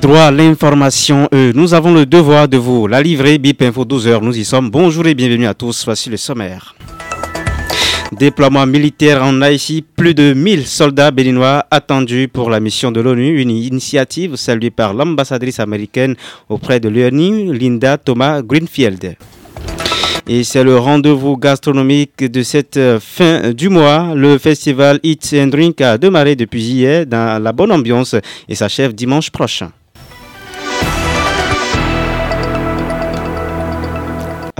Droit à l'information, nous avons le devoir de vous la livrer. BIP Info 12h, nous y sommes. Bonjour et bienvenue à tous. Voici le sommaire. Déploiement militaire en Haïti, plus de 1000 soldats béninois attendus pour la mission de l'ONU, une initiative saluée par l'ambassadrice américaine auprès de l'ONU, Linda Thomas Greenfield. Et c'est le rendez-vous gastronomique de cette fin du mois. Le festival Eat and Drink a démarré depuis hier dans la bonne ambiance et s'achève dimanche prochain.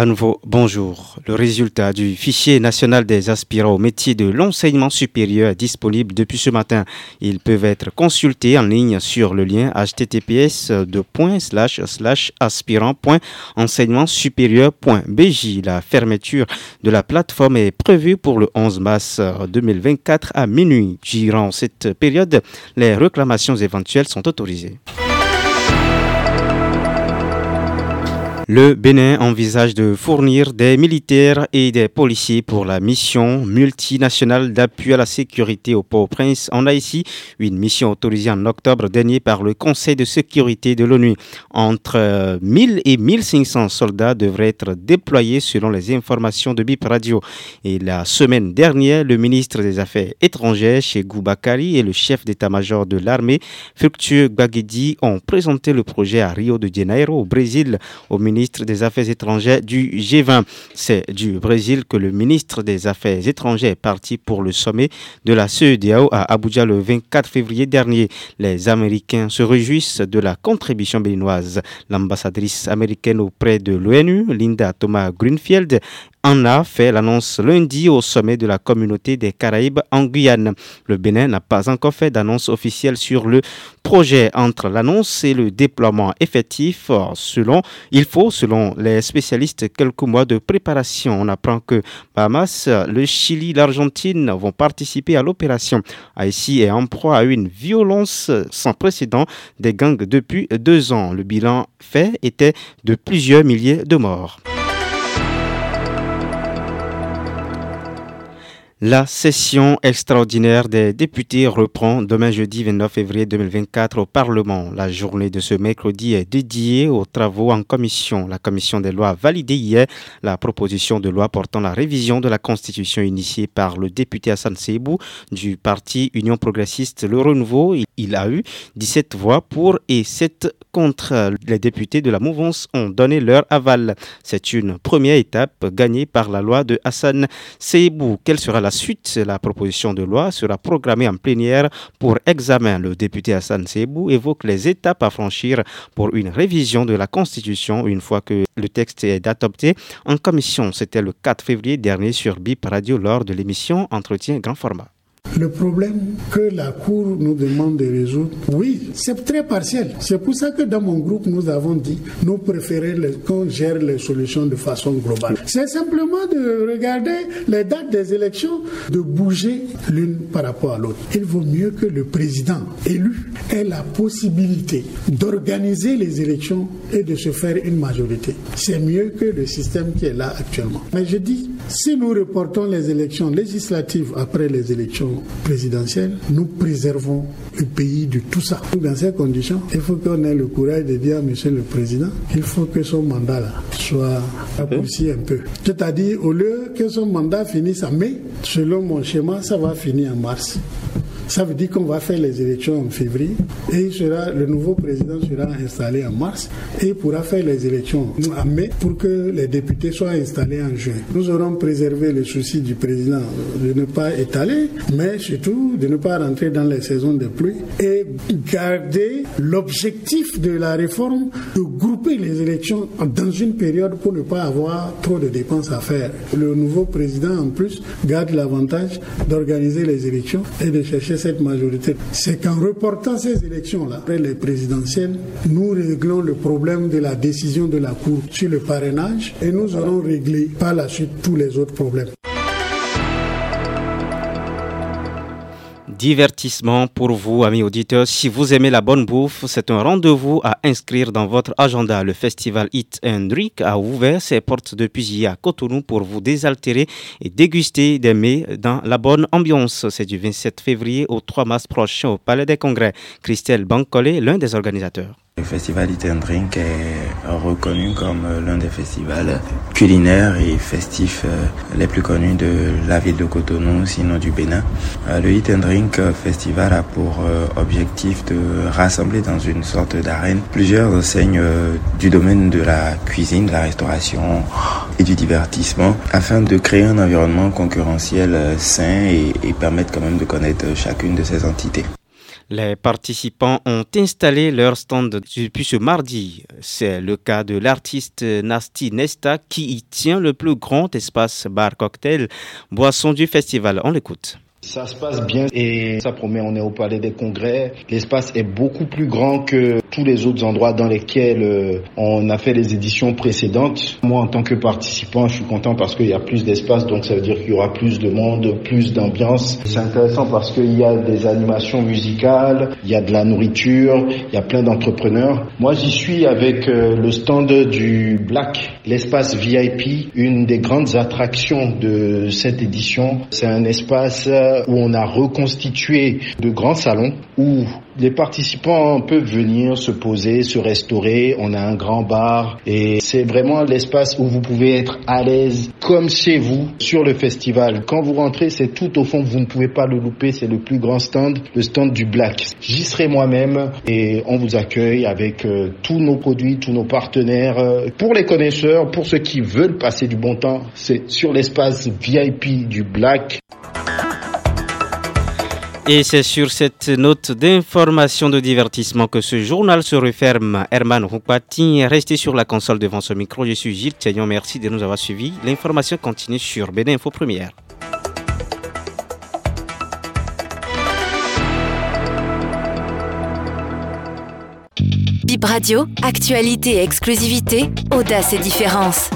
À nouveau, bonjour. Le résultat du fichier national des aspirants au métier de l'enseignement supérieur est disponible depuis ce matin. Ils peuvent être consultés en ligne sur le lien https aspirant.enseignementsupérieur.bj. La fermeture de la plateforme est prévue pour le 11 mars 2024 à minuit. Durant cette période, les réclamations éventuelles sont autorisées. Le Bénin envisage de fournir des militaires et des policiers pour la mission multinationale d'appui à la sécurité au Port-au-Prince en Haïti, une mission autorisée en octobre dernier par le Conseil de sécurité de l'ONU. Entre 1000 et 1500 soldats devraient être déployés selon les informations de BIP Radio. Et la semaine dernière, le ministre des Affaires étrangères chez Goubakari et le chef d'état-major de l'armée, Fructueux Gbagidi, ont présenté le projet à Rio de Janeiro, au Brésil, au ministre ministre des Affaires étrangères du G20. C'est du Brésil que le ministre des Affaires étrangères est parti pour le sommet de la CEDEAO à Abuja le 24 février dernier. Les Américains se réjouissent de la contribution béninoise. L'ambassadrice américaine auprès de l'ONU, Linda Thomas Greenfield, en a fait l'annonce lundi au sommet de la communauté des Caraïbes en Guyane. Le Bénin n'a pas encore fait d'annonce officielle sur le projet. Entre l'annonce et le déploiement effectif, selon, il faut, selon les spécialistes, quelques mois de préparation. On apprend que Bahamas, le Chili, l'Argentine vont participer à l'opération. Haïti est en proie à une violence sans précédent des gangs depuis deux ans. Le bilan fait était de plusieurs milliers de morts. La session extraordinaire des députés reprend demain jeudi 29 février 2024 au Parlement. La journée de ce mercredi est dédiée aux travaux en commission. La commission des lois a validé hier la proposition de loi portant la révision de la Constitution initiée par le député Hassan Seibou du parti Union progressiste Le Renouveau. Il a eu 17 voix pour et 7 contre. Les députés de la mouvance ont donné leur aval. C'est une première étape gagnée par la loi de Hassan Seibou. Quelle sera la la suite, la proposition de loi sera programmée en plénière pour examen. Le député Hassan Sebou évoque les étapes à franchir pour une révision de la Constitution une fois que le texte est adopté en commission. C'était le 4 février dernier sur BIP Radio lors de l'émission Entretien grand format. Le problème que la Cour nous demande de résoudre, oui, c'est très partiel. C'est pour ça que dans mon groupe, nous avons dit, nous préférons qu'on gère les solutions de façon globale. C'est simplement de regarder les dates des élections, de bouger l'une par rapport à l'autre. Il vaut mieux que le président élu ait la possibilité d'organiser les élections et de se faire une majorité. C'est mieux que le système qui est là actuellement. Mais je dis, si nous reportons les élections législatives après les élections présidentielle, nous préservons le pays de tout ça. Dans ces conditions, il faut qu'on ait le courage de dire à Monsieur le Président qu'il faut que son mandat soit raccourci un peu. C'est-à-dire, au lieu que son mandat finisse en mai, selon mon schéma, ça va finir en mars. Ça veut dire qu'on va faire les élections en février et sera, le nouveau président sera installé en mars et pourra faire les élections en mai pour que les députés soient installés en juin. Nous aurons préservé le souci du président de ne pas étaler, mais surtout de ne pas rentrer dans les saisons de pluie et garder l'objectif de la réforme de grouper les élections dans une période pour ne pas avoir trop de dépenses à faire. Le nouveau président, en plus, garde l'avantage d'organiser les élections et de chercher cette majorité, c'est qu'en reportant ces élections-là, après les présidentielles, nous réglons le problème de la décision de la Cour sur le parrainage et nous aurons réglé par la suite tous les autres problèmes. Divertissement pour vous, amis auditeurs. Si vous aimez la bonne bouffe, c'est un rendez-vous à inscrire dans votre agenda. Le festival Eat and Drink a ouvert ses portes depuis hier à Cotonou pour vous désaltérer et déguster des mets dans la bonne ambiance. C'est du 27 février au 3 mars prochain au Palais des Congrès. Christelle Bancolé, l'un des organisateurs. Le festival Eat and Drink est reconnu comme l'un des festivals culinaires et festifs euh, les plus connus de la ville de Cotonou, sinon du Bénin. Euh, le Eat and Drink Festival a pour euh, objectif de rassembler dans une sorte d'arène plusieurs enseignes du domaine de la cuisine, de la restauration et du divertissement afin de créer un environnement concurrentiel sain et, et permettre quand même de connaître chacune de ces entités. Les participants ont installé leur stand depuis ce mardi. C'est le cas de l'artiste Nasty Nesta qui y tient le plus grand espace bar cocktail boisson du festival. On l'écoute. Ça se passe bien et ça promet, on est au palais des congrès. L'espace est beaucoup plus grand que tous les autres endroits dans lesquels euh, on a fait les éditions précédentes. Moi, en tant que participant, je suis content parce qu'il y a plus d'espace, donc ça veut dire qu'il y aura plus de monde, plus d'ambiance. C'est intéressant parce qu'il y a des animations musicales, il y a de la nourriture, il y a plein d'entrepreneurs. Moi, j'y suis avec euh, le stand du Black, l'espace VIP, une des grandes attractions de cette édition. C'est un espace où on a reconstitué de grands salons où les participants peuvent venir se poser, se restaurer. On a un grand bar et c'est vraiment l'espace où vous pouvez être à l'aise comme chez vous sur le festival. Quand vous rentrez, c'est tout au fond, vous ne pouvez pas le louper. C'est le plus grand stand, le stand du Black. J'y serai moi-même et on vous accueille avec euh, tous nos produits, tous nos partenaires. Pour les connaisseurs, pour ceux qui veulent passer du bon temps, c'est sur l'espace VIP du Black. Et c'est sur cette note d'information de divertissement que ce journal se referme. Herman Rupati, restez sur la console devant ce micro. Je suis Gilles Tiagnon, merci de nous avoir suivis. L'information continue sur BD Info Première. Bip Radio, actualité et exclusivité, audace et différence.